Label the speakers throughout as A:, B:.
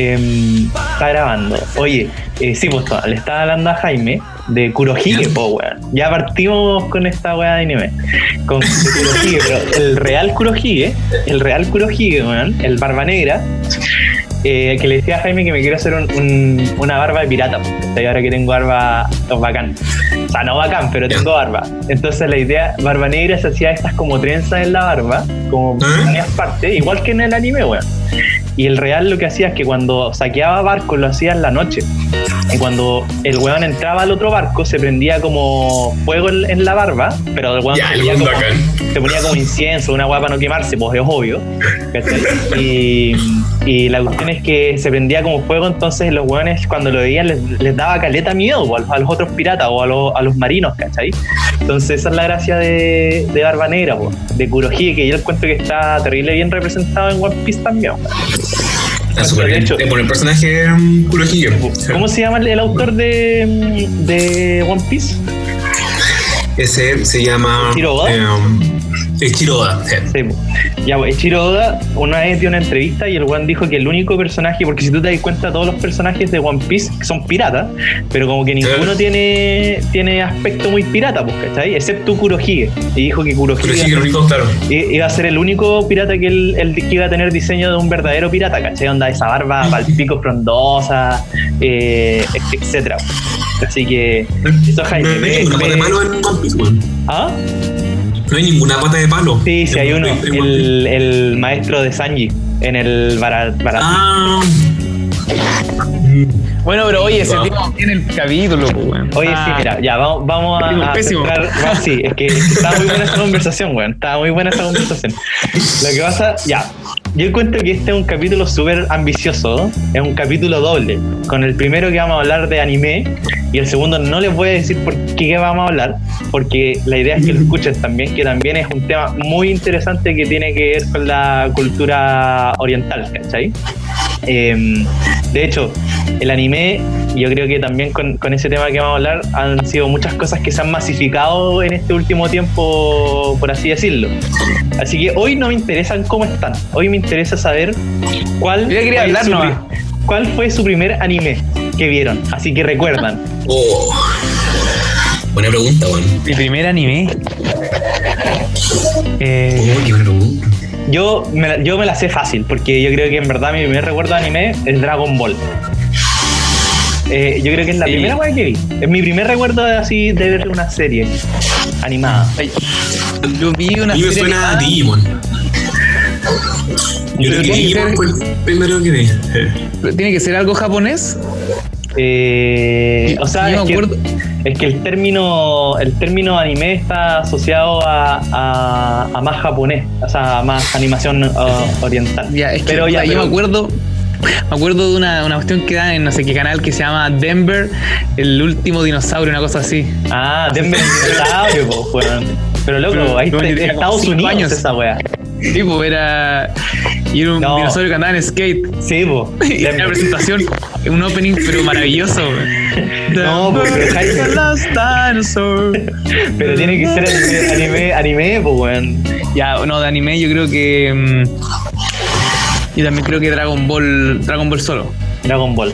A: em, está grabando. Oye, eh, sí, pues le estaba hablando a Jaime de Kurohige, po, weón. Ya partimos con esta weá de anime. Con Kurohige, pero el real Kurohige, el real Kurohige, weón, el barba negra, eh, que le decía a Jaime que me quiero hacer un- un- una barba de pirata, porque ahora que tengo barba bacán. O sea, no bacán, pero tengo barba. Entonces la idea, barba negra se hacía estas como trenzas en la barba, como
B: ¿Eh?
A: varias partes, igual que en el anime, weón. Y el real lo que hacía es que cuando saqueaba barcos lo hacía en la noche. Y cuando el weón entraba al otro barco se prendía como fuego en, en la barba, pero el weón
B: Ya,
A: se, como. Se ponía como incienso, una guapa no quemarse, pues es obvio. ¿cachai? Y, y la cuestión es que se prendía como fuego, entonces los weones cuando lo veían les, les daba caleta miedo o a, los- otros piratas o a, los- a los marinos, ¿cachai? Entonces esa es la gracia de, de Barba Negra, po, de Kurohige, que yo encuentro que está terrible bien representado en One Piece también.
B: Está súper bien.
A: hecho-
B: Eh, Por el personaje um, Kurohige.
A: ¿Cómo se llama el, autor de, de One Piece?
B: Ese se llama. Um, Eiichiro Oda, sí.
A: Ya, pues, Eiichiro Oda una vez dio una entrevista y el one dijo que el único personaje, porque si tú te das cuenta, todos los personajes de One Piece son piratas, pero como que ninguno tiene, tiene aspecto muy pirata, pues, ¿cachai? Excepto Kurohige. Y dijo que Kurohige,
B: claro.
A: iba a ser el único pirata que, él, él que iba a tener diseño de un verdadero pirata, ¿cachai? Onda esa barba palpico frondosa, eh, etcétera. Así que, eso, Jaime.
B: No, no.
A: ¿Ah?
B: No hay ninguna pata de palo.
A: Sí, sí, hay uno. El, el maestro de Sanji en el bara, bara-
B: Ah.
C: Bueno, pero oye, ese tiene el capítulo, pues, weón.
A: Oye,
C: Ah,
A: sí, mira, ya, vamos, vamos a. a
C: pésimo.
A: centrar- sí, es que, es que estaba muy buena esa conversación, weón. Estaba muy buena esa conversación. Lo que pasa, ya. Yo encuentro que este es un capítulo súper ambicioso. Es un capítulo doble. Con el primero que vamos a hablar de anime y el segundo no les voy a decir por qué vamos a hablar, porque la idea es que lo escuchen también, que también es un tema muy interesante que tiene que ver con la cultura oriental, ¿cachai? Eh, de hecho, el anime, yo creo que también con, con ese tema que vamos a hablar, han sido muchas cosas que se han masificado en este último tiempo, por así decirlo. Así que hoy no me interesan cómo están, hoy me interesa saber cuál,
C: Yo quería
A: fue
C: hablar
A: su, pri- cuál fue su primer anime que vieron, así que recuerdan.
B: Oh. Buena pregunta, weón.
C: Mi primer anime. Eh,
B: Oh, qué buena pregunta.
A: Yo me, la- yo me la sé fácil, porque yo creo que en verdad mi primer recuerdo de anime es Dragon Ball. Eh, yo creo que es la
C: Sí.
A: primera weá que vi. Es mi primer recuerdo de, así de ver una serie animada.
C: yo vi una
B: A mí me
C: serie
B: suena a. Digimon. Yo creo que
C: tiene que
B: Digimon
C: ser-
B: fue el primero que vi. Eh.
C: ¿Tiene que ser algo japonés?
A: Eh, o sea,
C: Yo
A: es
C: me
A: que,
C: acuerdo-
A: es que el término el término anime está asociado a, a- a más japonés, o sea, a más animación uh, oriental.
C: Ya, es que
A: pero ya,
C: yo
A: pero-
C: me acuerdo. Me acuerdo de una, una cuestión que da en no sé qué canal que se llama Denver, el último dinosaurio, una cosa así.
A: Ah, denme el dinosaurio, po. Pero loco,
C: Pero,
A: ahí
C: no,
A: está Estados Unidos
C: años.
A: esa weá.
C: Sí, pues era. Y era un
A: No.
C: dinosaurio que andaba en skate.
A: Sí, po.
C: Y una presentación, un opening, pero maravilloso.
A: No, porque
C: Denver,
A: Jaime-. Pero tiene que ser anime, anime, pues, weón.
C: Ya, no, de anime yo creo que. mm, yo también creo que Dragon Ball. Dragon Ball solo.
A: Dragon Ball.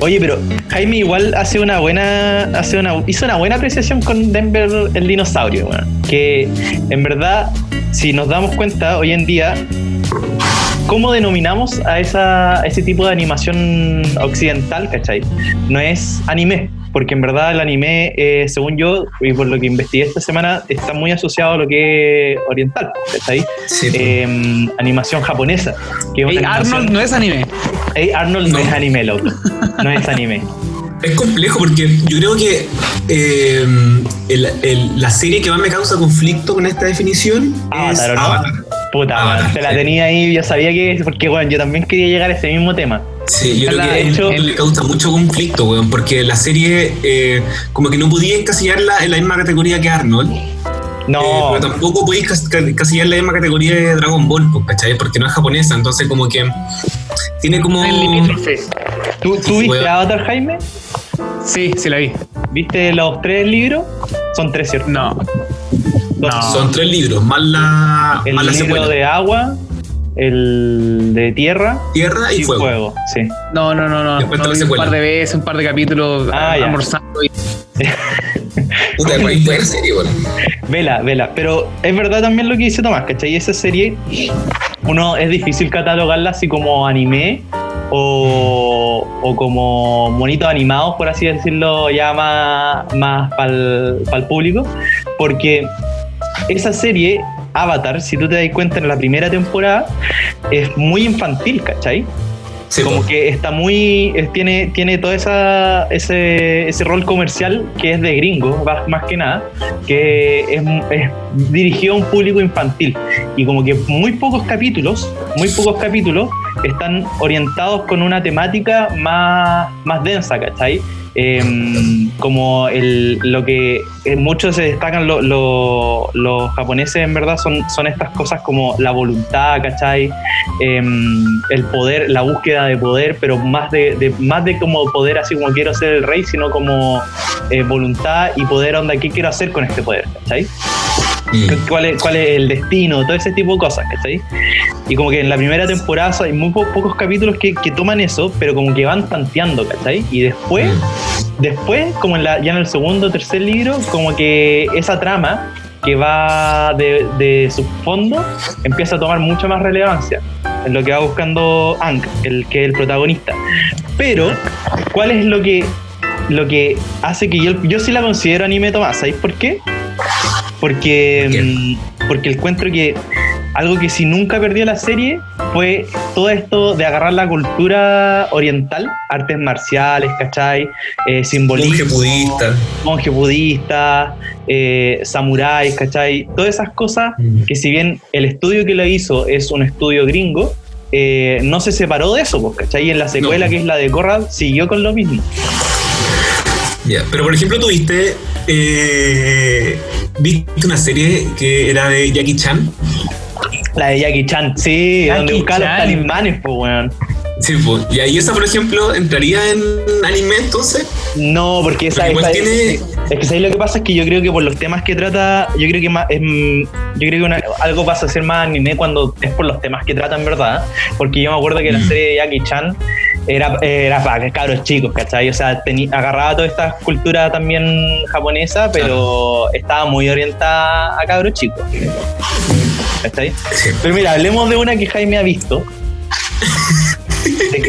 A: Oye, pero Jaime igual hace una buena, hace una, hizo una buena apreciación con Denver el dinosaurio, weón. Que en verdad, si nos damos cuenta hoy en día, ¿cómo denominamos a esa, a ese tipo de animación occidental, cachai? No es anime, porque en verdad el anime, eh, según yo, y por lo que investigué esta semana, está muy asociado a lo que es oriental, ¿cachai?
B: Sí,
A: Eh, animación japonesa. Que
C: Arnold no es anime.
A: Hey, Arnold no.
B: No.
A: es anime, loco. No es anime.
B: Es complejo porque yo creo que eh, el- el- la serie que más me causa conflicto con esta definición es
A: Avatar, ¿o no?
B: Avatar.
A: Puta, man, te la
B: sí.
A: tenía ahí, yo sabía que. Porque, bueno, yo también quería llegar a ese mismo tema.
B: Sí, yo creo que
A: de hecho-
B: él le causa mucho conflicto, weón, porque la serie eh, como que no podía encasillarla en la misma categoría que Arnold, eh,
A: No,
B: pero tampoco podéis cas- ca- encasillar en la misma categoría de Dragon Ball, pues, ¿cachai? Porque no es japonesa, entonces como que tiene como...
A: ¿tú, tú
B: sí,
A: viste
B: weón.
A: Avatar, Jaime?
C: Sí, sí la vi.
A: ¿Viste los tres libros? Son tres, ¿cierto?
C: No. No.
B: Son tres libros, más la,
A: El
B: más la
A: libro
B: secuela.
A: de agua, el de tierra
B: Tierra y,
A: y
B: fuego.
A: fuego. Sí.
C: No, no, no, no. Un par de veces, un par de capítulos
A: Ah,
C: almorzando y
B: Puta, buena serie, weón.
A: Vela, vela. Pero es verdad también lo que dice Tomás, ¿cachai? Esa serie, uno es difícil catalogarla así como anime o, o como monitos animados, por así decirlo, ya más, más para el público, porque esa serie, Avatar, si tú te das cuenta en la primera temporada, es muy infantil, ¿cachai?
B: Sí,
A: como que está muy tiene tiene todo esa, ese, ese rol comercial que es de gringo más, más que nada que es, es dirigido a un público infantil y como que muy pocos capítulos muy pocos capítulos están orientados con una temática más, más densa ¿cachai? Em, como el, lo que en muchos se destacan lo- lo- los japoneses en verdad son, son estas cosas como la voluntad, ¿cachai? Em, el poder, la búsqueda de poder, pero más de, de- más de como poder así como quiero ser el rey, sino como eh, voluntad y poder onda, ¿qué quiero hacer con este poder? ¿cachai?
B: Mm.
A: cuál es, cuál es el destino, todo ese tipo de cosas, ¿cachai? Y como que en la primera temporada hay muy po- pocos capítulos que, que toman eso, pero como que van tanteando, ¿cachai? Y después, después, como en la, ya en el segundo o tercer libro, como que esa trama que va de, de subfondo empieza a tomar mucha más relevancia en lo que va buscando Hank, el que es el protagonista. Pero, ¿cuál es lo que lo que hace que yo, yo sí la considero anime Tomás? ¿Sabéis por qué? Porque, mm, porque encuentro que algo que si nunca perdió la serie fue todo esto de agarrar la cultura oriental, artes marciales, ¿cachai? Eh, simbolismo,
B: Monje budista.
A: monje budista, eh, samuráis, ¿cachai? Todas esas cosas que si bien el estudio que lo hizo es un estudio gringo, eh, no se separó de eso, pues, ¿cachai? Y en la secuela,
B: No.
A: que es la de Corral, siguió con lo mismo.
B: Ya, Pero por ejemplo, tuviste. Eh, ¿Viste una serie que era de Jackie Chan?
A: La de Jackie Chan, sí,
C: Jackie
A: donde buscaba los talismanes, pues, weón.
B: Sí, pues. Y ahí esa, por ejemplo, entraría en anime entonces.
A: No, porque esa,
B: Porque
A: esa-
B: tiene-
A: es que ¿sabes lo que pasa es que yo creo que por los temas que trata, yo creo que más, es, yo creo que una- algo pasa a ser más anime cuando es por los temas que tratan, ¿verdad? Porque yo me acuerdo que la
B: Mm.
A: serie de Jackie Chan era, era para cabros chicos, ¿cachai? O sea, teni- agarraba toda esta cultura también japonesa, pero estaba muy orientada a cabros chicos. ¿Cachai? Pero mira, hablemos de una que Jaime ha visto.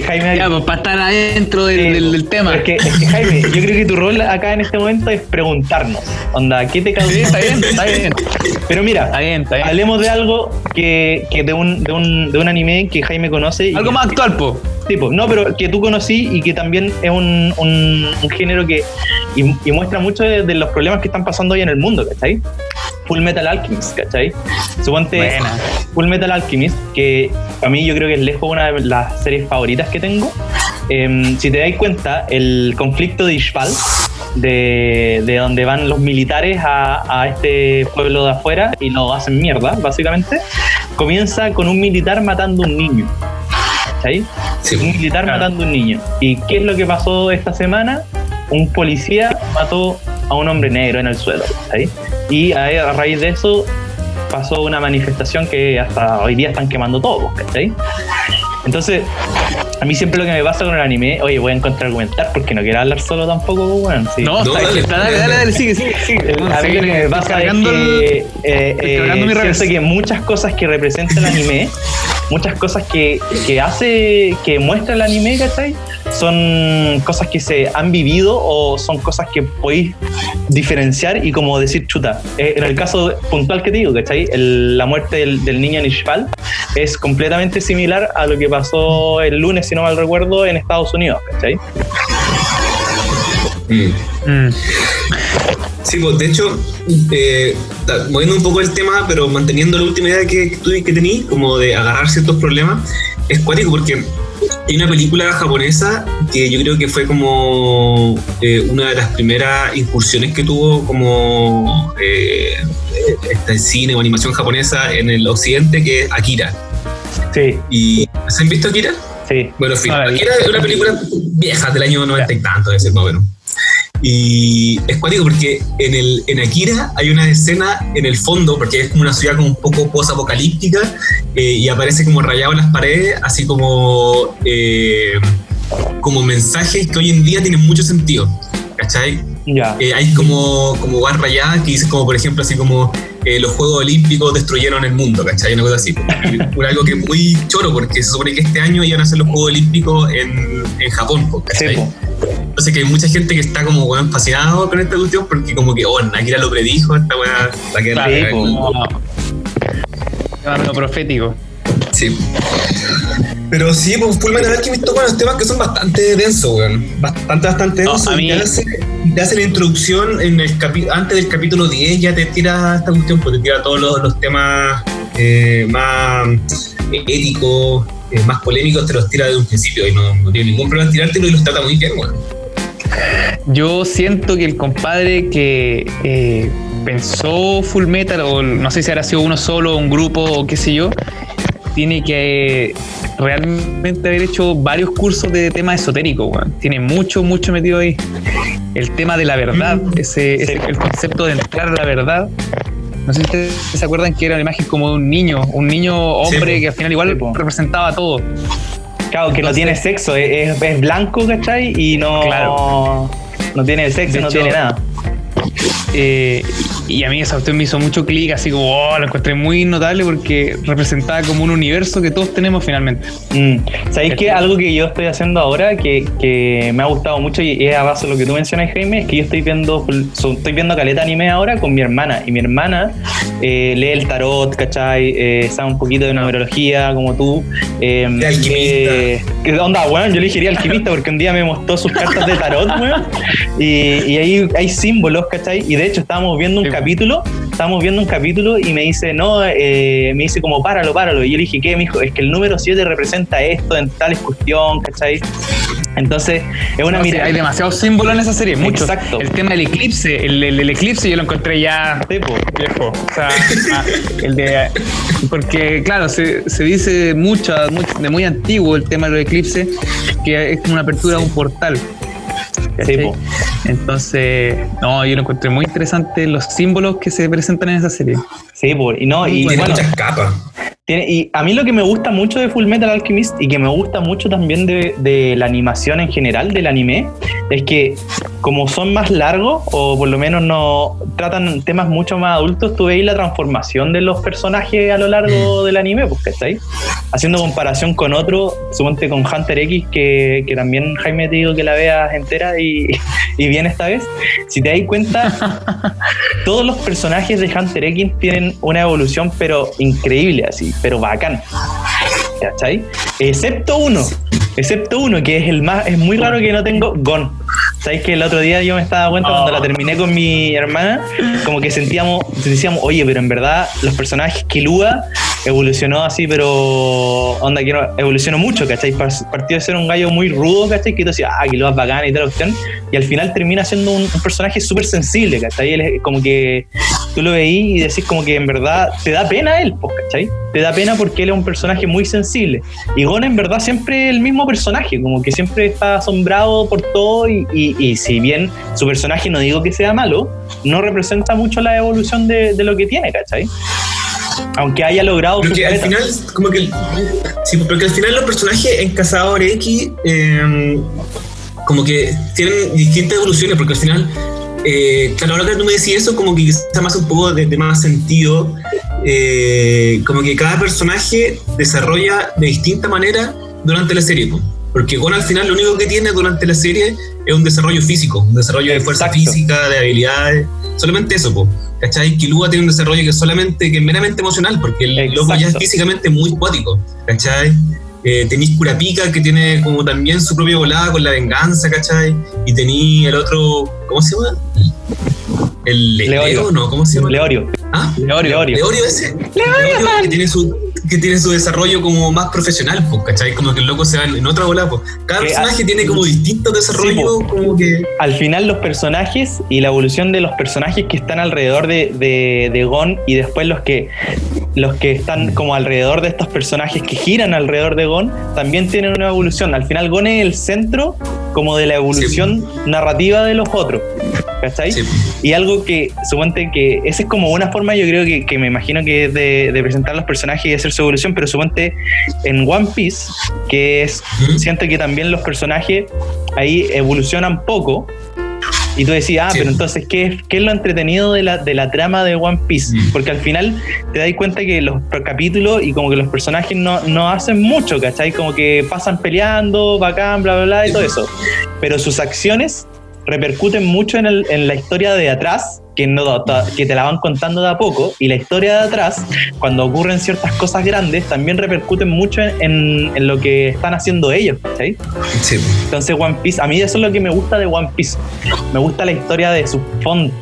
A: Que Jaime
C: Ya, pues para estar adentro del,
A: Sí,
C: del- del tema.
A: Es que, es que, Jaime, yo creo que tu rol acá en este momento es preguntarnos, onda, ¿qué te causó?
C: Sí, está bien, está bien.
A: Pero mira,
C: Está bien, está bien.
A: hablemos de algo que, que de, un, de, un, de un anime que Jaime conoce. y
C: Algo más actual, po.
A: Tipo, no, pero que tú conocí y que también es un, un, un género que y, y muestra mucho de, de los problemas que están pasando hoy en el mundo, ¿cachai? Full Metal Alchemist, ¿cachai? Suponte
C: Buena.
A: Full Metal Alchemist, que a mí yo creo que es lejos una de las series favoritas que tengo. Em, si te dais cuenta, el conflicto de Ishval, de, de donde van los militares a, a este pueblo de afuera y lo hacen mierda, básicamente, comienza con un militar matando a un niño. ¿Cachai?
B: Sí,
A: un militar
C: Claro.
A: matando a un niño. ¿Y qué es lo que pasó esta semana? Un policía mató a un hombre negro en el suelo. ¿cachai? Y a, a raíz de eso pasó una manifestación que hasta hoy día están quemando todo. ¿cachai? Entonces, a mí siempre lo que me pasa con el anime, oye, voy a encontrar argumentar porque no quiero hablar solo tampoco, pues, bueno, sí.
C: No,
B: No,
C: está,
B: dale,
C: está- dale, dale, dale, sigue, sigue, sigue.
A: A mí lo que me pasa es
C: cargando
A: que eh, eh, siento que muchas cosas que representa el anime, muchas cosas que, que hace, que muestra el anime, ¿cachai? Son cosas que se han vivido o son cosas que podéis diferenciar y como decir, chuta, eh, en el caso puntual que te digo, ¿cachai? El- la muerte del, del niño Nishval es completamente similar a lo que pasó el lunes, si no mal recuerdo, en Estados Unidos, ¿cachai?
B: Mm.
C: Mm.
B: Sí, pues de hecho, eh, moviendo un poco el tema, pero manteniendo la última idea que, que, que tení, como de agarrar ciertos problemas, es cuático porque hay una película japonesa que yo creo que fue como eh, una de las primeras incursiones que tuvo como eh, este cine o animación japonesa en el occidente, que es Akira.
A: Sí,
B: ¿Y ¿se han visto Akira?
A: sí.
B: Bueno, en fin. Akira es una película vieja del año 90 y tanto, debe ser más o menos. Y es cuático porque en, el, en Akira hay una escena en el fondo, porque es como una ciudad como un poco post-apocalíptica, eh, y aparece como rayado en las paredes, así como, eh, como mensajes que hoy en día tienen mucho sentido. ¿Cachai?
A: Ya.
B: Eh, hay como, como barra rayadas que dicen como, por ejemplo, así como eh, los Juegos Olímpicos destruyeron el mundo, ¿cachai? Una cosa así. Por algo que es muy choro, porque se supone que este año iban a ser los Juegos Olímpicos en, en Japón, ¿cachai?
A: Sí.
B: Entonces que hay mucha gente que está como, weón, fascinado con esta cuestión, porque como que, oh, Akira lo predijo, esta weá va a quedar el-
C: No. Profético.
B: Sí. Pero sí, pues Full Metal Alchemist toca unos temas que son bastante densos, weón. Bastante, bastante
C: No,
B: densos.
C: a
B: y
C: mí-
B: te, hace, te hace la introducción en el capi- antes del capítulo 10, ya te tira esta cuestión, pues te tira todos los, los temas eh, más éticos, eh, más polémicos, te los tira desde un principio y no, no tiene ningún problema en tirártelo y los trata muy bien, weón.
C: Yo siento que el compadre que eh, pensó Full Metal, o no sé si habrá sido uno solo, un grupo o qué sé yo, tiene que realmente haber hecho varios cursos de temas esotéricos, weón. Tiene mucho, mucho metido ahí. El tema de la verdad, ese, ese- el concepto de entrar a la verdad. No sé si ustedes se acuerdan que era la imagen como de un niño, un niño hombre
B: Sí,
C: que al final igual
A: sí,
C: representaba todo.
A: Claro, que no tiene sexo, es, es- blanco, ¿cachai? Y no,
C: Claro.
A: no tiene sexo, no tiene nada.
C: Eh, y a mí esa cuestión me hizo mucho clic, así como, oh, lo encontré muy notable porque representaba como un universo que todos tenemos finalmente.
A: Mm. ¿Sabéis que algo que yo estoy haciendo ahora que, que me ha gustado mucho y es a base de lo que tú mencionas, Jaime, es que yo estoy viendo so- estoy viendo caleta anime ahora con mi hermana y mi hermana eh, lee el tarot, ¿cachai? Eh, sabe un poquito de numerología como tú. Eh,
B: De alquimista.
A: eh, ¿Qué onda, weón? Yo le diría alquimista porque un día me mostró sus cartas de tarot, weón. Y, y ahí hay símbolos, ¿cachai? Y de hecho estábamos viendo un
C: Sí.
A: capítulo, estábamos viendo un capítulo y me dice, no, eh, me dice como, páralo, páralo. Y yo le dije, ¿qué, mijo? Es que el número 7 representa esto en tal cuestión, ¿cachai? Entonces, es una
C: No, sí,
A: mirada.
C: hay demasiados símbolos en esa serie, muchos.
A: Exacto.
C: El tema del eclipse, el, el- el eclipse yo lo encontré ya
A: Tipo,
C: viejo. O sea, ah, el de. Porque, claro, se, se dice mucho, mucho- de muy antiguo el tema del eclipse, que es como una apertura de un portal.
A: Sí.
C: Entonces, no, yo lo encontré muy interesante los símbolos que se presentan en esa serie.
A: sí, po. y no, y bueno,
B: muchas capas.
A: Tiene- y a mí lo que me gusta mucho de Full Metal Alchemist y que me gusta mucho también de, de la animación en general del anime es que como son más largos o por lo menos no tratan temas mucho más adultos, tú veis la transformación de los personajes a lo largo del anime, pues, ¿cachai? Haciendo comparación con otro, suponte con Hunter X, que, que también Jaime te digo que la veas entera y, y bien esta vez. Si te das cuenta, todos los personajes de Hunter X tienen una evolución, pero increíble, así, pero bacán. ¿Cachai? Excepto uno. Excepto uno, que es el más. Es muy raro que no tengo Gon. ¿Sabéis que el otro día yo me estaba cuenta cuando la terminé con mi hermana? Como que sentíamos, decíamos, oye, pero en verdad los personajes que Lua evolucionó así, pero onda que no, evolucionó mucho, ¿cachai? Par- Partió de ser un gallo muy rudo, ¿cachai? Que tú decías, ah, que Lua es bacán y tal opción. Y al final termina siendo un, un personaje súper sensible, ¿cachai? Él es como que tú lo veís y decís como que en verdad te da pena él, pues, ¿cachai? Te da pena porque él es un personaje muy sensible. Y Gon en verdad siempre es el mismo personaje, como que siempre está asombrado por todo y, y- y si bien su personaje no digo que sea malo, no representa mucho la evolución de, de lo que tiene, ¿cachai? Aunque haya logrado
B: Porque al final, como que. Sí, porque al final los personajes en Cazador X, eh, como que tienen distintas evoluciones, porque al final, eh, claro, ahora que tú me decís eso, como que quizás más un poco de, de más sentido, eh, como que cada personaje desarrolla de distinta manera durante la serie. po. Porque Gon al final lo único que tiene durante la serie es un desarrollo físico, un desarrollo de fuerza
A: Exacto.
B: física, de habilidades, solamente eso, po. ¿cachai? Kilua tiene un desarrollo que solamente, que es meramente emocional, porque el loco ya es
A: Exacto.
B: físicamente muy cuático, ¿cachai? Eh, tenéis Kurapika que tiene como también su propia volada con la venganza, ¿cachai? Y tení el otro, ¿cómo se llama? El
A: Leorio.
B: Leo, ¿no? ¿Cómo se llama?
A: Leorio.
B: ¿Ah?
A: Leorio. Leorio.
B: Leorio ese. Leorio que tiene su que tiene su desarrollo como más profesional, pues, ¿cachai? Como que el loco se va en en otra bola, pues. Cada
A: Que,
B: personaje tiene como distintos desarrollos,
A: sí,
B: como que.
A: al final los personajes y la evolución de los personajes que están alrededor de, de, de Gon y después los que los que están como alrededor de estos personajes que giran alrededor de Gon también tienen una evolución. Al final Gon es el centro como de la evolución narrativa de los otros. ¿Cachai?
B: Sí.
A: Y algo que, suponte que, esa es como una forma, yo creo que, que me imagino que es de, de presentar los personajes y hacer su evolución, pero suponte en One Piece, que es, siento que también los personajes ahí evolucionan poco. Y tú decías, ah,
B: Sí.
A: pero entonces, ¿qué es, ¿qué es lo entretenido de la, de la trama de One Piece?
B: Mm.
A: Porque al final te das cuenta que los capítulos y como que los personajes no, no hacen mucho, ¿cachai? Como que pasan peleando, bacán, bla, bla, bla, y todo eso. Pero sus acciones repercuten mucho en, el- en la historia de atrás, que, no, que te la van contando de a poco, y la historia de atrás, cuando ocurren ciertas cosas grandes, también repercuten mucho en, en lo que están haciendo ellos, ¿cachai?
B: Sí.
A: Entonces One Piece, a mí eso es lo que me gusta de One Piece. Me gusta la historia de su fondo.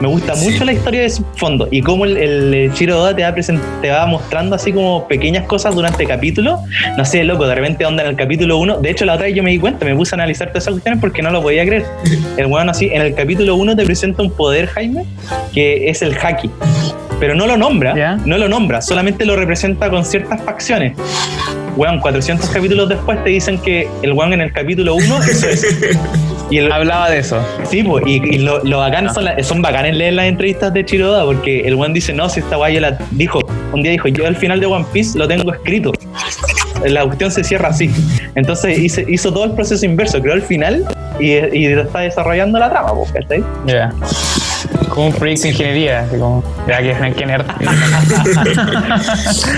A: Me gusta
B: Sí.
A: mucho la historia de su fondo. Y cómo el, el Shiro Oda te va, te va mostrando así como pequeñas cosas durante el capítulo. No sé, loco, de repente onda en el capítulo 1. De hecho, la otra vez yo me di cuenta, me puse a analizar todas esas cuestiones porque no lo podía creer. El weón así, en el capítulo 1 te presenta un poder, Jaime, que es el Haki. Pero no lo nombra, no lo nombra, solamente lo representa con ciertas facciones. Weón, 400 capítulos después te dicen que el weón en el capítulo 1 eso es. Y el,
C: Hablaba de eso.
A: Sí, po, y, y lo, lo bacán son, la- son bacanes leer las entrevistas de Chiroda porque el one dice, no, si esta guay la dijo, un día dijo, yo al final de One Piece lo tengo escrito. La cuestión se cierra así. Entonces hice- hizo todo el proceso inverso, creó el final y, y está desarrollando la trama, ¿cachai?
C: Ya. Como un proyecto de ingeniería, así como, ya que.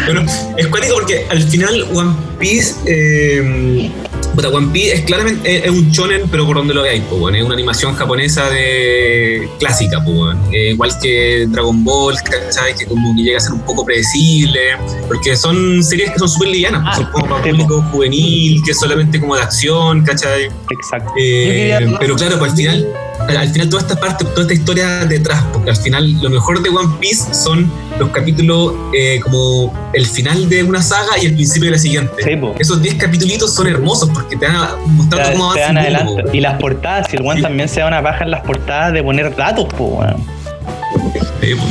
B: Bueno, es cuático porque al final One Piece. Eh, puta, One Piece es claramente es, es un shonen, pero por donde lo veáis, pues, bueno, es una animación japonesa de clásica, pues, bueno. Eh, igual que Dragon Ball, ¿cachai? Que como que llega a ser un poco predecible, porque son series que son súper livianas,
A: Ah,
B: son como para público juvenil, que es solamente como de acción, ¿cachai?
A: Exacto.
B: Eh, pero claro, pues al final, al, al final toda esta parte, toda esta historia detrás, porque al final lo mejor de One Piece son los capítulos eh, como el final de una saga y el principio de la siguiente.
A: Sí, po.
B: Esos 10 capítulos son hermosos porque te van mostrando cómo avanza
A: adelante. Y las portadas, y el one
B: Sí.
A: también se da una paja en las portadas de poner datos, weón.
B: Sí, po.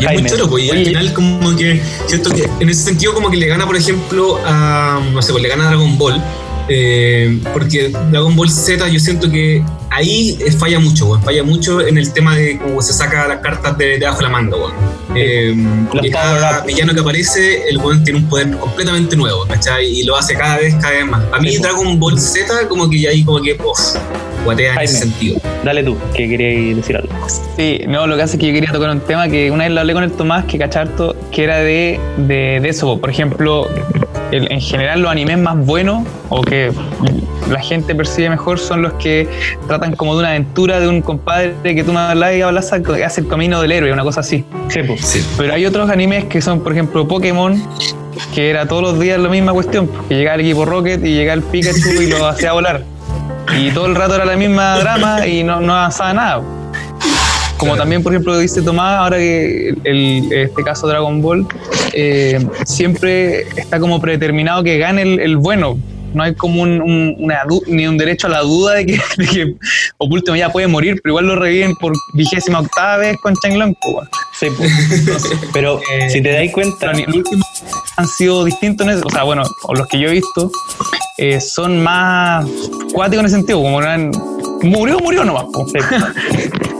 B: Y es muy choro, pues, y al final como que siento que en ese sentido como que le gana, por ejemplo, a, no sé, pues le gana a Dragon Ball, eh, porque Dragon Ball Z yo siento que ahí eh, falla mucho, weón, falla mucho en el tema de cómo se saca las cartas de, debajo de la manga, weón. Eh, porque cada villano que aparece, el weón tiene un poder completamente nuevo, ¿cachai? Y lo hace cada vez, cada vez más. A mí. Dragon Ball Z como que ya ahí como que, uff, guatea en ese sentido.
A: Dale tú, que querías decir algo.
C: Sí, no, lo que hace es que yo quería tocar un tema que una vez lo hablé con el Tomás, que cacharto, que era de, de, de eso. Por ejemplo, el- en general los animes más buenos o que la gente percibe mejor son los que tratan como de una aventura de un compadre que tú me hablas y hablas que hace el camino del héroe, una cosa así.
A: Sí, pues.
B: Sí.
C: Pero hay otros animes que son, por ejemplo, Pokémon, que era todos los días la misma cuestión, que llegaba el equipo Rocket y llegaba el Pikachu y lo hacía volar. Y todo el rato era la misma drama y no, no avanzaba nada. Como también, por ejemplo, dice Tomás, ahora que el, este caso Dragon Ball, eh, siempre está como predeterminado que gane el, el bueno. No hay como un, un- una ni un derecho a la duda de que, de que ya puede morir, pero igual lo reviven por vigésima octava vez con Changlong.
A: Sí, pues. Pero
C: Eh,
A: si te dais cuenta,
C: los últimos han sido distintos en eso. O sea, bueno, o los que yo he visto eh, son más cuáticos en ese sentido. Como eran, murió, murió nomás.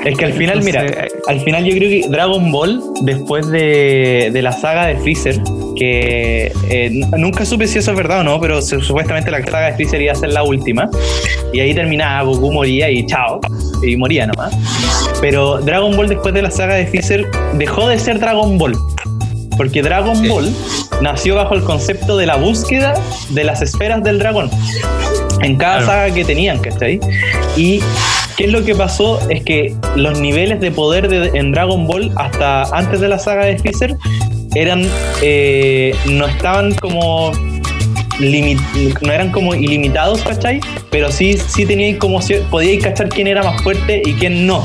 A: Es que al final, mira, al final yo creo que Dragon Ball, después de, de la saga de Freezer, que eh, nunca supe si eso es verdad o no, pero supuestamente la saga de Freezer iba a ser la última, y ahí terminaba, Goku moría y chao, y moría nomás. Pero Dragon Ball después de la saga de Freezer dejó de ser Dragon Ball. Porque Dragon
B: Sí.
A: Ball nació bajo el concepto de la búsqueda de las esferas del dragón. En cada
C: Claro.
A: saga que tenían, ¿cachai? Y ¿Qué es lo que pasó? Es que los niveles de poder de- en Dragon Ball hasta antes de la saga de Freezer eran eh, no estaban como no eran como ilimitados, ¿cachai? Pero sí, sí teníais como podíais cachar quién era más fuerte y quién no.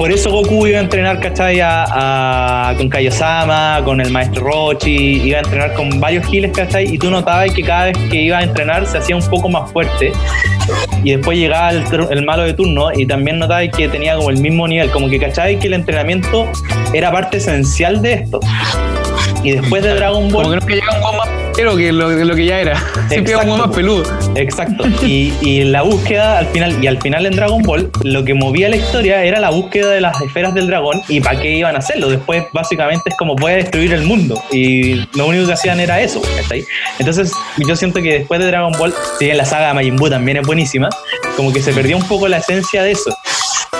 A: Por eso Goku iba a entrenar, ¿cachai? A, a- con Kaiosama, con el maestro Rochi, iba a entrenar con varios giles, ¿cachai? Y tú notabas que cada vez que iba a entrenar se hacía un poco más fuerte. Y después llegaba el, malo de turno y también notabas que tenía como el mismo nivel, como que cachai que el entrenamiento era parte esencial de esto. Y después de Dragon
C: Como que Ligero que lo, lo que ya era. Siempre era como más peludo.
A: Exacto. Y, y la búsqueda al final, y al final en Dragon Ball, lo que movía la historia era la búsqueda de las esferas del dragón y para qué iban a hacerlo. Después, básicamente, es como a destruir el mundo. Y lo único que hacían era eso. ¿cachai? Entonces, yo siento que después de Dragon Ball, si bien la saga de Majin Buu también es buenísima, como que se perdió un poco la esencia de eso.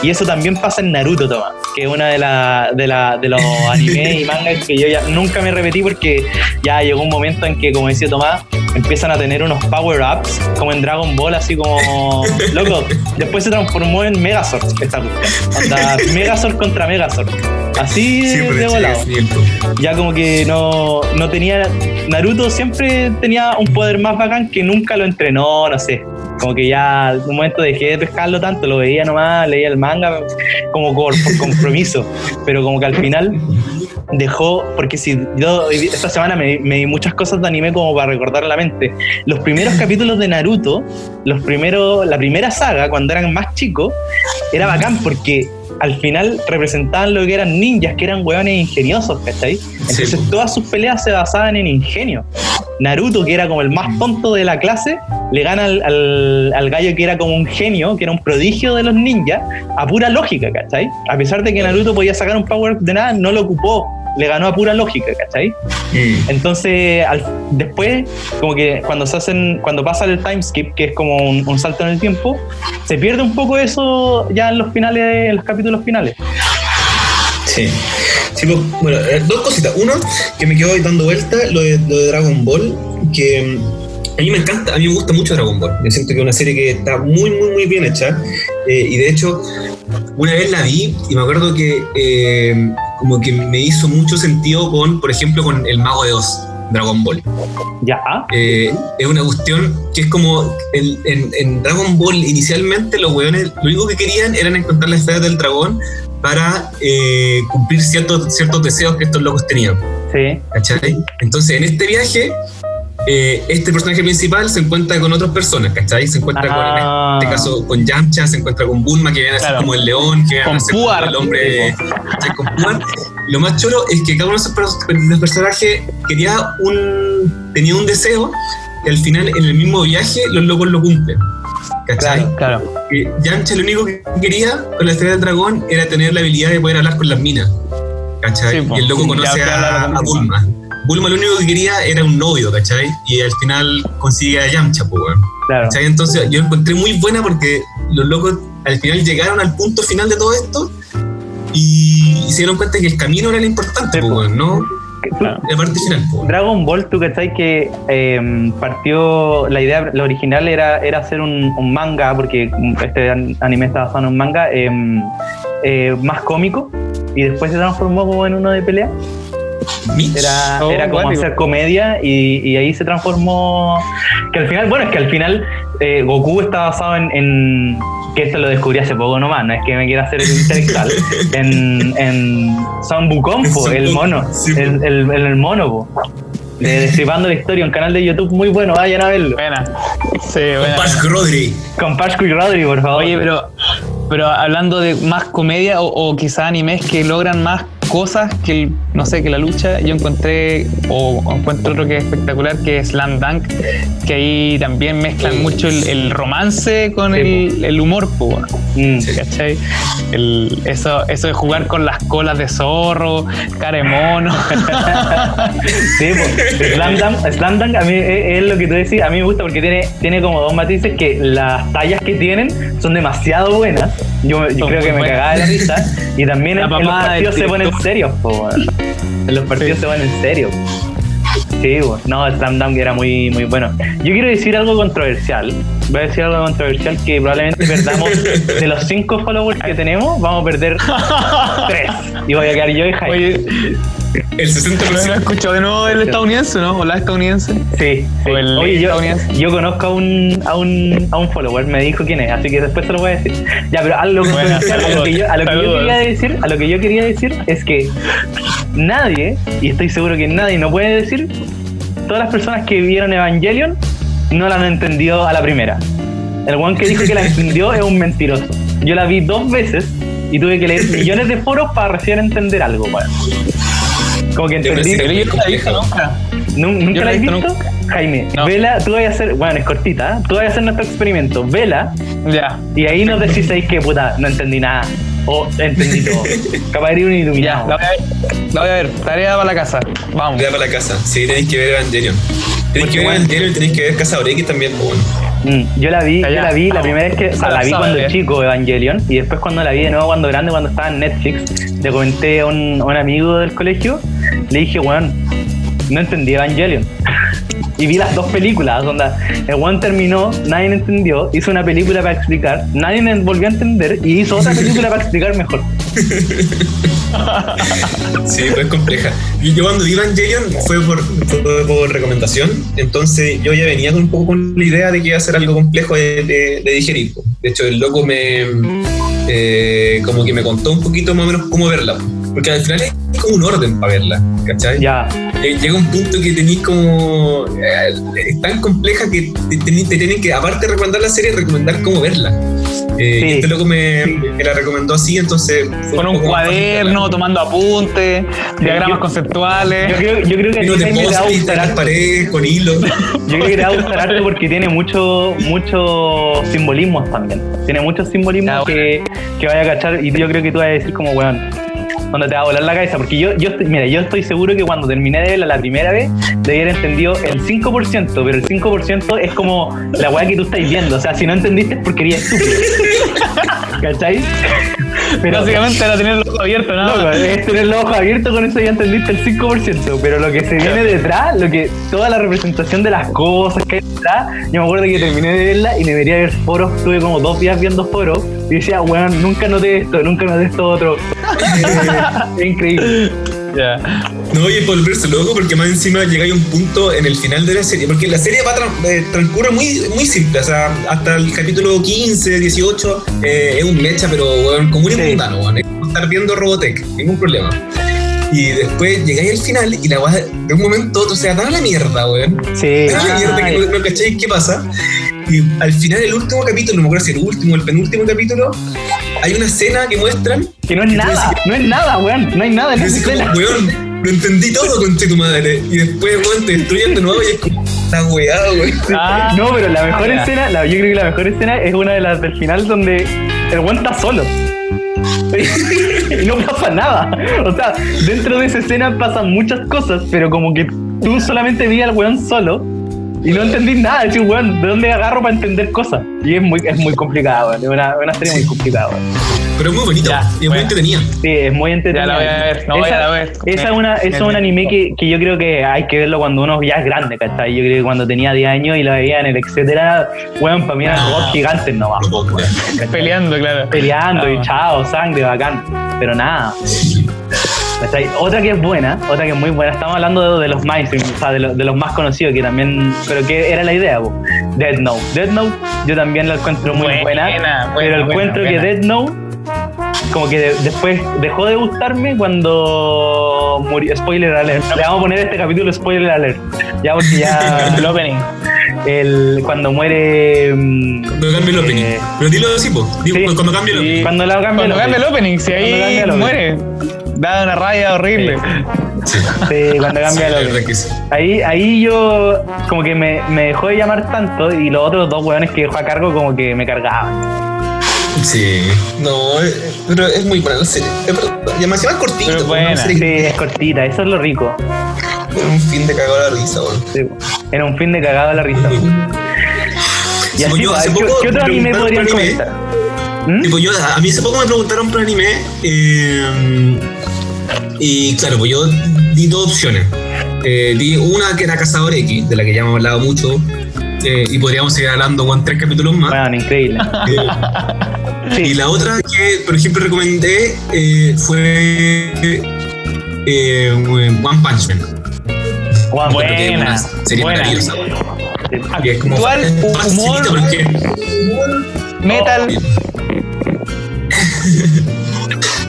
A: Y eso también pasa en Naruto, Tomás, que es una de, la, de, la, de los animes y mangas que yo ya nunca me repetí porque ya llegó un momento en que, como decía Tomás, empiezan a tener unos power-ups, como en Dragon Ball, así como... Loco, después se transformó en Megazord esta cuestión. Megazord contra Megazord. Así de,
B: Siempre
A: de volado ya como que no, no tenía. Naruto siempre tenía un poder más bacán que nunca lo entrenó, no sé. Como que ya en un momento dejé de pescarlo tanto, lo veía nomás, leía el manga como por, compromiso. Pero como que al final dejó, porque si yo esta semana me, me di muchas cosas de anime como para recordar la mente. Los primeros capítulos de Naruto, los primeros, la primera saga, cuando eran más chicos, era bacán porque al final representaban lo que eran ninjas, que eran hueones ingeniosos, ¿cachai? Entonces
B: Sí.
A: todas sus peleas se basaban en ingenio. Naruto, que era como el más tonto de la clase, le gana al, al- al gallo que era como un genio, que era un prodigio de los ninjas, a pura lógica, ¿cachai? A pesar de que Naruto podía sacar un power de nada, no lo ocupó, le ganó a pura lógica, ¿cachai?
B: Mm.
A: Entonces, al- después, como que cuando se hacen, cuando pasa el time skip, que es como un, un salto en el tiempo, se pierde un poco eso ya en los finales, en los capítulos finales.
B: Sí. Sí, pues, bueno, eh, dos cositas. Uno, que me quedo ahí dando vuelta, lo de, lo de Dragon Ball, que mm, a mí me encanta, a mí me gusta mucho Dragon Ball. Yo siento que es una serie que está muy, muy, muy bien hecha. Eh, y de hecho, una vez la vi y me acuerdo que eh, como que me hizo mucho sentido con, por ejemplo, con El Mago de Oz, Dragon Ball.
A: Ya,
B: Eh, es una cuestión que es como en, en- en Dragon Ball inicialmente los weones lo único que querían eran encontrar la esfera del dragón para eh, cumplir ciertos, ciertos deseos que estos locos tenían.
A: sí.
B: ¿cachai? Entonces en este viaje eh, este personaje principal se encuentra con otras personas, ¿cachai? Se encuentra
A: Ah.
B: con, en este caso, con Yamcha, se encuentra con Bulma, que viene a ser
C: Claro.
B: como el león, que viene a ser como el hombre, ¿cachai? Con Puar. Lo más choro es que cada uno de esos personajes quería un, tenía un deseo que al final en el mismo viaje los locos lo cumplen. ¿Cachai?
A: Claro.
C: Claro.
B: Yamcha lo único que quería con la estrella del dragón era tener la habilidad de poder hablar con las minas. ¿Cachai?
C: Sí,
B: y el loco
C: Sí,
B: conoce a, a Bulma. Bulma lo único que quería era un novio, ¿cachai? Y al final consigue a Yamcha, pues, weón.
A: Claro.
B: ¿Cachai? Entonces yo encontré muy buena porque los locos al final llegaron al punto final de todo esto y, y se dieron cuenta que el camino era lo importante,
A: Sí,
B: pues, weón, ¿no?
C: Claro.
B: La parte final, pues.
A: Dragon Ball, tú cachai que eh, partió, la idea, la original era, era hacer un, un manga, porque este an- anime está basado en un manga eh, eh, más cómico, y después se transformó como en uno de pelea.
B: Mitch.
A: Era,
C: Oh,
A: era como hacer comedia y, y ahí se transformó. Que al final, bueno, es que al final eh, Goku está basado en, en- Que esto lo descubrí hace poco nomás, no es que me quiera hacer el intelectual. en, en Son Wukong, po,
B: Son
A: el mono.
B: sí,
A: el, el, el mono, po. De Destripando la historia, un canal de YouTube muy bueno, vayan a verlo.
C: Buena. Sí,
B: Con
C: buena.
B: Pash Rodri.
A: Con Pascu y Rodri, por favor.
C: Oye, pero, pero hablando de más comedia o, o quizá animes que logran más cosas que, el- no sé, que la lucha, yo encontré, o encuentro otro que es espectacular, que es Slam Dunk, que ahí también mezclan mucho el, el romance con el, el humor, pues, bueno. ¿cachai? Eso, eso de jugar con las colas de zorro, cara de mono.
A: Sí, pues, Slam Dunk, Slam Dunk a mí es, es lo que tú decís, a mí me gusta porque tiene, tiene como dos matices que las tallas que tienen son demasiado buenas. Yo, yo creo que me
C: buenas.
A: cagaba de la risa. Y también
C: La
A: en, en los partidos se ponen. Serios, po. En los partidos
C: Sí.
A: se ponen serios. Sí, bueno. no, Slam Dunk era muy, muy bueno. Yo quiero decir algo controversial. Voy a decir algo controversial que probablemente perdamos de los cinco followers que tenemos, vamos a perder tres. Y voy a quedar yo y Jaime.
C: Oye,
B: El
C: ¿no lo
B: 60%.
C: he escuchado de nuevo el estadounidense, no? ¿O la estadounidense?
A: Sí, sí.
C: O el
A: Oye, yo,
C: estadounidense.
A: yo conozco a un, a, un, a un follower, me dijo quién es, así que después se lo voy a decir. Ya, pero a lo,
C: Bueno,
A: a lo que, yo, a lo que yo
C: saludos.
A: quería decir, a lo que yo quería decir es que nadie, y estoy seguro que nadie no puede decir, todas las personas que vieron Evangelion no la han entendido a la primera. El one que dijo que la entendió es un mentiroso. Yo la vi dos veces y tuve que leer millones de foros para recién entender algo, weón. Como que entendí.
C: yo no la he visto
B: complejo.
C: nunca.
A: ¿Nu- ¿Nunca
C: Yo
A: la
C: he
A: visto?
C: nunca.
A: Jaime,
C: No.
A: vela, tú vas a hacer, bueno, es cortita, ¿eh? tú vas a hacer nuestro experimento, vela,
C: Ya.
A: y ahí nos decís ahí que puta, no entendí nada, o entendí todo. Capaz eres un
C: Ya,
A: iluminado.
C: la voy a ver. La voy a ver. Tarea para la casa. Vamos.
B: Ya para la casa. Sí, tenéis que ver Evangelion. Tenéis que ver. Evangelion y tenéis que ver Casa X también, pues bueno.
A: Mm, yo la vi,
C: Ya,
A: yo
C: ya,
A: la vi la
C: vamos.
A: primera vez que, o sea, la vi cuando chico, Evangelion, y después cuando la vi de nuevo cuando grande, cuando estaba en Netflix, le comenté a un, a un amigo del colegio, le dije, weón, no entendí Evangelion. Y vi las dos películas, donde el terminó, nadie entendió, hizo una película para explicar, nadie me volvió a entender y hizo otra película para explicar mejor.
B: Sí, pues compleja. Y yo cuando vi Evangelion fue por, fue recomendación, entonces yo ya venía un poco con la idea de que iba a ser algo complejo de, de- de digerir. De hecho, el loco me eh, como que me contó un poquito más o menos cómo verla. Porque al final es como un orden para verla, ¿cachai?
A: Ya,
B: Eh, Llega un punto que tenéis como. eh, es tan compleja que te, tení- te tienen que, aparte de recomendar la serie, recomendar cómo verla. Eh,
A: Sí.
B: y este loco me, me la recomendó así, entonces.
C: Con un cuaderno, tomando apuntes, diagramas
A: yo-
C: conceptuales.
A: yo creo, yo creo que Jaime, te gustar
B: las paredes con hilo.
A: Yo creo que te va a gustar harto porque tiene mucho, muchos simbolismos también. Tiene muchos simbolismos
C: bueno.
A: que, que vaya a cachar y yo creo que tú vas a decir como, weón, cuando te va a volar la cabeza. Porque yo, yo mira, yo estoy seguro que cuando terminé de verla la primera vez, te hubiera entendido el 5%, pero el 5% es como la weá que tú estás viendo. O sea, si no entendiste es porque eres estúpido. ¿Cachai? Pero,
C: Básicamente era tener los ojos abiertos, ¿no?
A: Loco, es tener los ojos abiertos, con eso ya entendiste el 5%, pero lo que se viene detrás, lo que toda la representación de las cosas que hay detrás, yo me acuerdo que terminé de verla y me debería ver foros, tuve como dos días viendo foros y decía, weón, nunca noté esto, nunca noté esto otro. es increíble.
C: Ya.
B: No, y es volverse loco porque más encima llegáis a un punto en el final de la serie. Porque la serie va eh, transcurre muy, muy simple. O sea, hasta el capítulo 15, 18 eh, es un mecha, pero weón, común y
A: Sí.
B: mundano, weón. Es como estar viendo Robotech, ningún problema. Y después llegáis al final y la weá de un momento a otro se va a la mierda, weón.
A: Sí.
B: A la mierda que no, no cacháis qué pasa. Y al final, el último capítulo, no me acuerdo si el último o el penúltimo capítulo, hay una escena que muestran
A: que no es nada, no es nada, weón, no hay nada en esa
B: como,
A: escena.
B: weón, lo entendí todo, conche tu madre. Y después, weón, te destruyen de nuevo y es como, la weá, weón.
C: Ah,
A: no, pero la mejor
C: ya.
A: escena, la- yo creo que la mejor escena es una de las del final donde el weón está solo. y no pasa nada. O sea, dentro de esa escena pasan muchas cosas, pero como que tú solamente vi al weón solo y no entendí nada. Decir, weón, ¿de dónde agarro para entender cosas? Y es muy, es muy complicado, weón. Es una, una serie muy complicada, weón.
B: Pero es muy bonito
C: Ya,
B: y es muy entretenida.
A: Sí, es muy entretenido.
C: Ya la voy a ver, no voy
A: esa,
C: a la ver.
A: Esa es una, es un anime que, que yo creo que hay que verlo cuando uno ya es grande, ¿cachai? Yo creo que cuando tenía 10 años y lo veía en el etcétera, weón, para mí eran robots gigantes nomás.
C: Peleando, claro.
A: Peleando
C: Ah.
A: y chao, sangre, bacán. Pero nada. ¿cachai? Otra que es buena, otra que es muy buena, estamos hablando de, de los mainstream, o sea, de, los- de los más conocidos, que también, pero que era la idea, po. Dead Note. Dead Note yo también la encuentro muy
C: Buena,
A: buena,
C: buena,
A: pero
C: buena,
A: encuentro
C: buena.
A: que Dead Note como que de- después dejó de gustarme cuando murió. Spoiler alert. Le vamos a poner este capítulo spoiler alert. Ya porque ya
C: El opening.
A: el, cuando muere.
B: Cuando cambia el opening.
A: eh,
B: Pero dilo así, po. Digo,
A: sí.
B: cuando cambia el opening.
A: Cuando la cambia
C: Cuando
A: el
C: cambia el
A: opening.
C: opening, si
A: Cuando cambia
C: ahí
A: el opening.
C: muere. Da una raya horrible.
B: Sí.
A: Sí, cuando cambia
B: Sí,
A: el
B: que.
A: Ahí, ahí yo como que me, me dejó de llamar tanto y los otros dos hueones que dejó a cargo como que me cargaban.
B: Sí. No, eh, pero es muy buena la serie. Y además es cortita.
C: Pero buena.
B: serie
A: Sí,
B: que-
A: es cortita, eso es lo rico.
B: es un fin de cagado la risa, weón.
A: Sí, Era un fin de cagado a la risa. Y
B: Sí,
A: así,
B: pues yo hace
A: ¿qué,
B: poco
A: qué otro
B: me
A: anime podrían comentar? ¿Mm?
B: Tipo, yo, a mí hace poco me preguntaron por anime eh, y claro, pues yo di dos opciones. Eh, di una que era Cazador X, de la que ya hemos hablado mucho eh, y podríamos seguir hablando con tres capítulos más.
A: Bueno, increíble.
B: Eh,
A: Sí.
B: Y la otra que, por ejemplo, recomendé fue One Punch Man.
A: Juan,
C: Buena,
B: serie
C: buena.
B: maravillosa. Y es como
C: Actual, humor.
B: porque
C: Metal.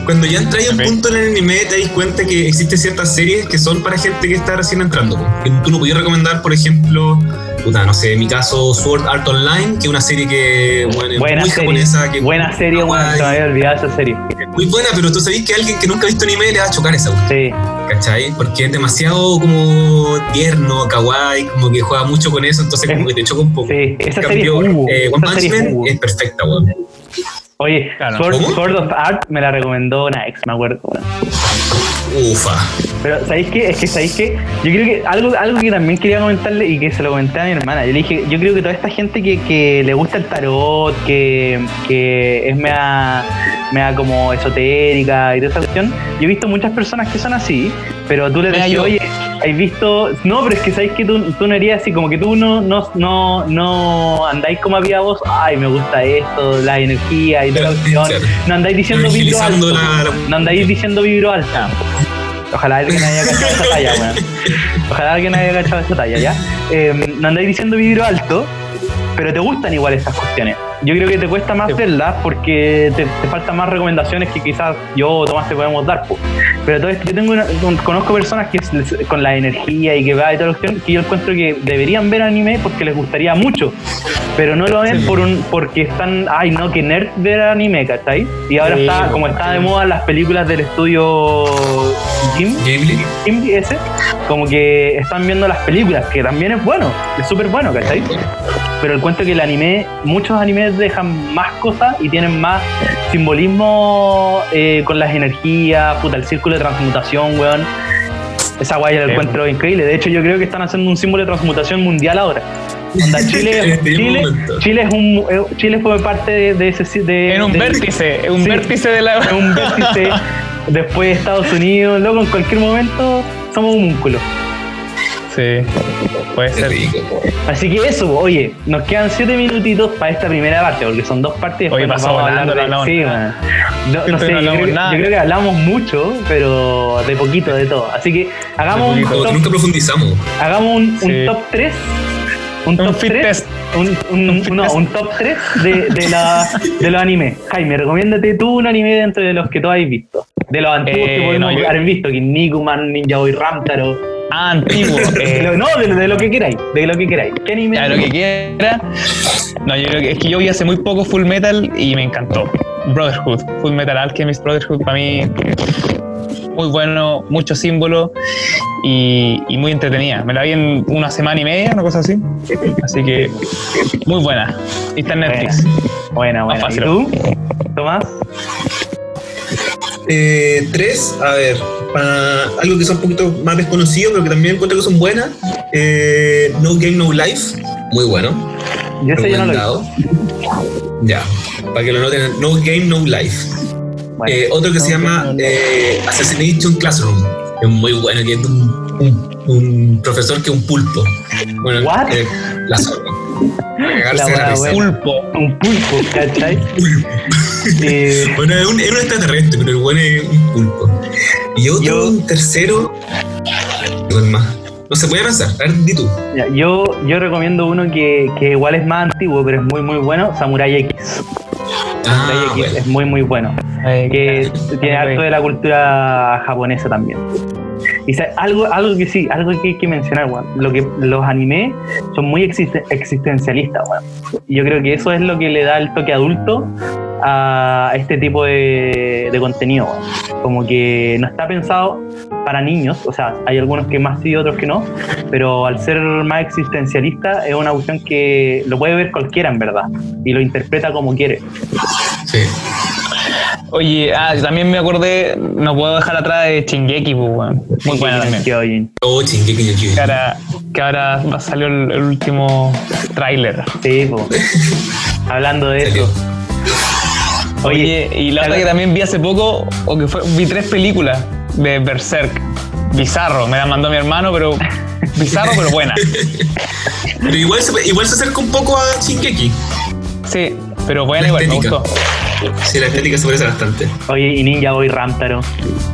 B: Cuando ya entras a un punto en el anime, te das cuenta que existen ciertas series que son para gente que está recién entrando. Que tú no podías recomendar, por ejemplo, puta, no sé, en mi caso, Sword Art Online, que es una serie que, bueno, es
A: Buena
B: muy
A: serie.
B: japonesa. Que
A: Buena serie, weón.
B: kawaii,
A: Se me había olvidado esa serie.
B: Muy buena, pero tú sabés que a alguien que nunca ha visto anime le va a chocar esa,
A: Sí.
B: ¿cachai? Porque es demasiado como tierno, kawaii, como que juega mucho con eso, entonces como que te choca un poco.
A: Sí, esa serie es
B: eh,
A: Esa
B: One Punch
A: es
B: Man es perfecta, weón.
A: Oye,
C: Claro.
A: Sword, of Art me la recomendó una ex, me acuerdo.
B: Ufa.
A: Pero ¿sabéis qué? Es que ¿sabéis qué? Yo creo que algo, algo que también quería comentarle y que se lo comenté a mi hermana. Yo le dije, yo creo que toda esta gente que, que le gusta el tarot, que, que es mea, mea como esotérica y toda esa cuestión, yo he visto muchas personas que son así, pero tú le decís,
C: yo.
A: oye, ¿has visto? No, pero es que sabéis que tú, tú no eres así, como que tú no, no, no, no andáis como había vos, ay, me gusta esto, la energía y toda la cuestión. No andáis diciendo vibro alto.
B: la- la-
A: No andáis diciendo vibro alto. Ojalá alguien haya cachado esa talla, weón. Ojalá alguien haya cachado esa talla, ¿ya? Eh, no andáis diciendo vibro alto, pero te gustan igual estas cuestiones. Yo creo que te cuesta más
C: Sí.
A: verlas porque te, te faltan más recomendaciones que quizás yo o Tomás te podemos dar, po. Pero todo esto, yo tengo una- con- conozco personas que con la energía y que va y toda la cuestión, que yo encuentro que deberían ver anime porque les gustaría mucho, pero no lo ven
C: Sí.
A: por un porque están, ay no, que nerd ver anime, ¿cachai? Y ahora
C: Sí,
A: está, como está de moda las películas del estudio Jim,
B: Ghibli.
A: Indie ese, como que están viendo las películas, que también es bueno, es súper bueno, ¿cachai? Pero el cuento es que el anime, muchos animes dejan más cosas y tienen más simbolismo eh, con las energías, puta, el círculo de transmutación, weón. Esa guay la encuentro increíble. De hecho, yo creo que están haciendo un símbolo de transmutación mundial ahora. Onda, Chile,
B: En este
A: Chile. Chile, es un, eh, Chile fue parte de, de ese... De,
C: En un
A: de-
C: vértice, en un
A: Sí.
C: vértice de la.
A: es un vértice después de Estados Unidos, loco, en cualquier momento somos un músculo.
C: Sí, puede
B: Qué
C: ser.
B: rico.
A: Así que eso, oye, nos quedan siete minutitos para esta primera parte, porque son dos partes
C: Oye,
A: nos
C: pasó
A: vamos a hablar
C: volando,
A: de...
C: no
A: sí. No, sé,
C: no
A: yo, creo, que-
C: nada.
A: yo creo que hablamos mucho, pero de poquito de todo. Así que hagamos un top,
B: nunca profundizamos.
A: hagamos un, un
C: Sí.
A: top 3. Un
C: Un
A: top
C: fit
A: 3.
C: test.
A: Un, un-
C: Un fit
A: no, un top 3 de, de, la, de los animes. Jaime, recomiéndate tú un anime dentro de los que tú has visto. De los antiguos
C: Eh,
A: que podemos
C: no, yo-
A: haber visto, Kinnikuman, Ninja Boy Ramtaro.
C: Ah, antiguo.
A: De
C: eh,
A: no, de, de lo que queráis, de lo que queráis. ¿Qué anime?
C: ya, lo que quiera. No, yo creo que es que yo vi hace muy poco Full Metal y me encantó. Brotherhood, Full Metal Alchemist Brotherhood, para mí muy bueno, mucho símbolo y, y muy entretenida. Me la vi en una semana y media, una cosa así. Así que muy buena. Y está en Netflix.
A: Buena, buena.
C: Más
A: ¿Y
C: fácil.
A: tú, Tomás?
B: Eh, tres, a ver, para algo que son un poquito más desconocido, pero que también encuentro que son buenas. Eh, no Game No Life, muy bueno.
A: Yo yo no
B: recomendado. Ya, para que lo noten, No Game No Life.
A: Bueno,
B: Eh, otro que se llama
A: no,
B: Assassination Classroom, es muy bueno, que es un, un- un profesor que es un pulpo. Bueno, la.
A: La buena.
C: Pulpo.
A: Un pulpo, ¿cachai?
B: Pulpo.
A: Eh,
B: Bueno, es un, es un extraterrestre, pero el bueno es un pulpo. Y otro,
A: Yo-
B: un tercero. No se puede pensar. A ver, di tú.
A: ya, yo, yo recomiendo uno que, que igual es más antiguo, pero es muy, muy bueno: Samurai X.
B: Ah,
A: Samurai X
B: bueno.
A: es muy, muy bueno.
C: Eh,
A: que tiene harto de la cultura japonesa también. Y algo, algo que sí, algo que hay que mencionar, weón. Lo que los animes son muy existe- existencialistas, weón. Y yo creo que eso es lo que le da el toque adulto a este tipo de, contenido, weón. Como que no está pensado para niños, o sea, hay algunos que más sí otros que no, pero al ser más existencialista es una cuestión que lo puede ver cualquiera en verdad y lo interpreta como quiere.
B: Sí.
C: Oye, ah, también me acordé, no puedo dejar atrás de Shingeki, pues, weón. Muy buena también.
A: Kyojin.
B: Oh, Shingeki no Kyojin.
C: Que ahora, que ahora salió el, el último tráiler.
A: Sí, po. hablando de
B: Salió.
A: eso.
C: Oye, y la otra que también vi hace poco, o que fue, vi tres películas de Berserk. Bizarro, me la mandó mi hermano, pero bizarro, pero buena.
B: Pero igual se, igual se acerca un poco a Shingeki.
C: Sí, pero buena
B: La
C: igual, me gustó.
B: Sí, la estética se parece bastante.
A: Oye, y Ninja Boy Ramtaro.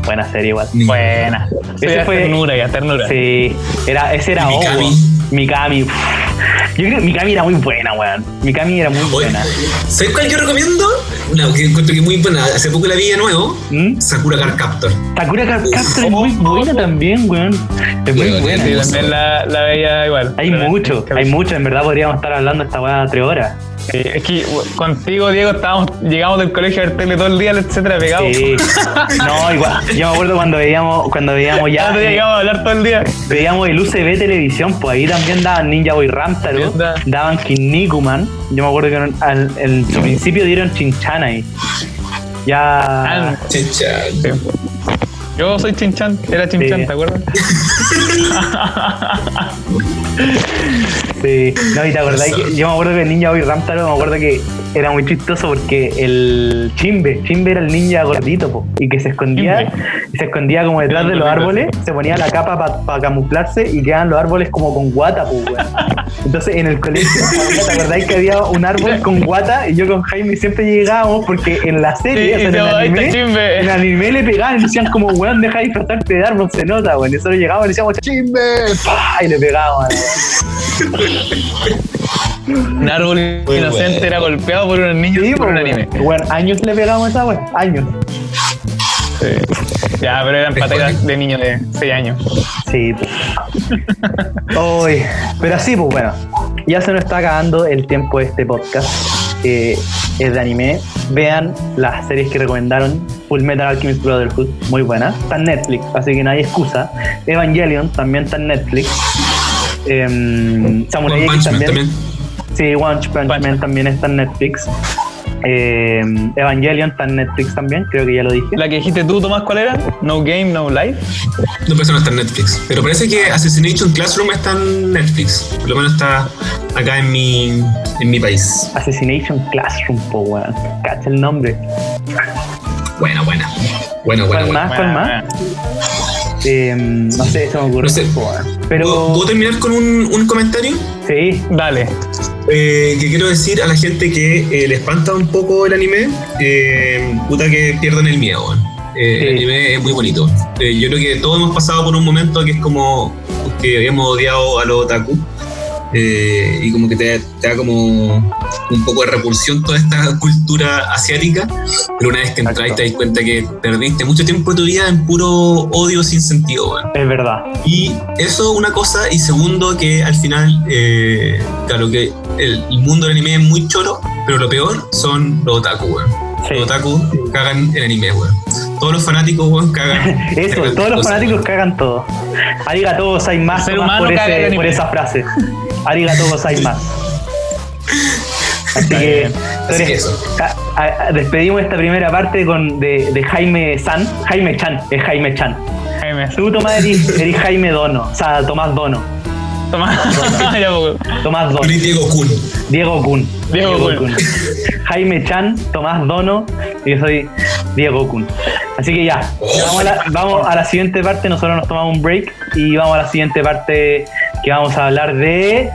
A: Buena serie igual.
C: Buena.
A: Ese
C: Ese
A: fue-
C: ternura, ya ternura.
A: Sí, era, ese era
B: Y
A: Owo.
B: Mikami.
A: Mikami. uf. Yo creo que Mikami era muy buena, weón. Mikami era muy
B: Oye,
A: buena.
B: ¿Sabes cuál yo recomiendo? Una que encuentro que es muy buena. Hace poco la vi de nuevo.
A: ¿Mm?
B: Sakura Card Captor.
A: Sakura Card Captor es muy buena también, weón. Es muy buena.
C: Sí,
B: hermoso.
C: también la, la veía igual.
A: Hay mucho, hay mucho. En verdad podríamos estar hablando esta weá tres horas.
C: Sí, es que contigo, Diego, estábamos, llegamos del colegio a ver tele todo el día, etcétera, pegados.
A: Sí. No, igual. Yo me acuerdo cuando veíamos, cuando veíamos
C: Ya llegamos a hablar todo el día.
A: Veíamos el UCB televisión, pues ahí también daban Ninja Boy Ramtaro, daban Kinnikuman. Yo me acuerdo que en, al- en su principio dieron Chinchan ahí. Ya.
C: Ah,
B: Chicha.
C: sí. Yo soy Chinchan, era Chinchan,
A: Sí.
C: ¿te acuerdas?
A: Sí. No, y te acordás que yo me acuerdo que el Ninja Boy Ramtaro, me acuerdo que era muy chistoso porque el Chimbe, Chimbe era el ninja gordito, po, y que se escondía, y se escondía como detrás de los árboles, se ponía la capa para camuflarse y quedaban los árboles como con guata, po, weón. Entonces en el colegio, ¿te acordáis que había un árbol con guata? Y yo con Jaime siempre llegábamos porque en la serie,
C: Sí,
A: o sea, en, el anime,
C: Chimbe.
A: en el anime le pegaban y decían como, weón, deja de disfrazarte de árbol, se nota, weón. Y nosotros llegábamos y decíamos, Chimbe, ¡pah! y le pegaban.
C: Un árbol
B: Muy
C: inocente
B: bueno.
C: era golpeado por un niño
A: Sí,
C: por
A: po,
C: un anime.
A: Bueno, años le pegamos a esa weón, años.
C: Sí. Ya, pero eran pateras de niños de 6 años.
A: Sí, pues. Uy, pero así, pues bueno, ya se nos está acabando el tiempo de este podcast. Eh, es de anime. Vean las series que recomendaron. Full Metal Alchemist Brotherhood, muy buena. Está en Netflix, así que no hay excusa. Evangelion también está en Netflix. Em, Samurai
B: One
A: X también.
B: también.
A: Sí, One Punch
C: Punch
A: Man
C: Man.
A: también está en Netflix. Em, Evangelion está en Netflix también, creo que ya lo dije.
C: La que dijiste tú, Tomás, ¿cuál era? No Game, No Life.
B: No, pero eso no está en Netflix. Pero parece que Assassination Classroom está en Netflix. Por lo menos está acá en mi, en mi país.
A: Assassination Classroom, po, weón. Cacha el nombre.
B: Buena, buena. Bueno,
A: ¿Cuál
B: bueno,
A: más?
B: bueno.
A: ¿Cuál más? Eh, no sé, se me ocurre.
B: No sé.
A: po, weón.
B: ¿Puedo,
A: Pero.
B: puedo terminar con un, un comentario?
A: Sí,
C: Dale.
B: Eh, que quiero decir a la gente que eh, le espanta un poco el anime, eh, puta que pierdan el miedo. Eh,
A: Sí.
B: El anime es muy bonito. Yo creo que todos hemos pasado por un momento que es como que habíamos odiado a los otaku. Eh, y como que te, te da como un poco de repulsión toda esta cultura asiática, pero una vez que entras te das cuenta que perdiste mucho tiempo de tu vida en puro odio sin sentido. weón.
A: es verdad.
B: Y eso una cosa, y segundo que al final, eh, claro que el, el mundo del anime es muy choro, pero lo peor son los otaku, weón.
A: Sí.
B: Los otaku cagan el anime, weón. Todos los fanáticos, weón, cagan.
A: Eso,
B: cagan
A: todos los
B: cosas,
A: fanáticos
B: weón.
A: cagan todo. Arigato gozaimasu más
C: humano
A: por, ese, por esa frase. Arigato gozaimasu. Así que.
B: Así
A: entonces,
B: que eso.
A: a- a- despedimos esta primera parte con, de, de Jaime San. Jaime Chan, es Jaime Chan.
C: Jaime.
A: Tú, Tomás, eres, eres Jaime Dono. O sea, Tomás Dono.
C: Tomás.
A: Tomás Dono.
B: Yo soy Diego Kun.
A: Diego Kun.
C: Diego Kun.
A: Jaime Chan, Tomás Dono y yo soy Diego Kun. Así que ya, vamos a, la, vamos a la siguiente parte. Nosotros nos tomamos un break y vamos a la siguiente parte que vamos a hablar de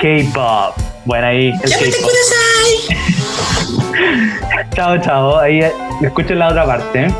A: K-pop. Bueno, ahí el K-pop. Chao, chao. Ahí eh, escuchen la otra parte. ¿eh?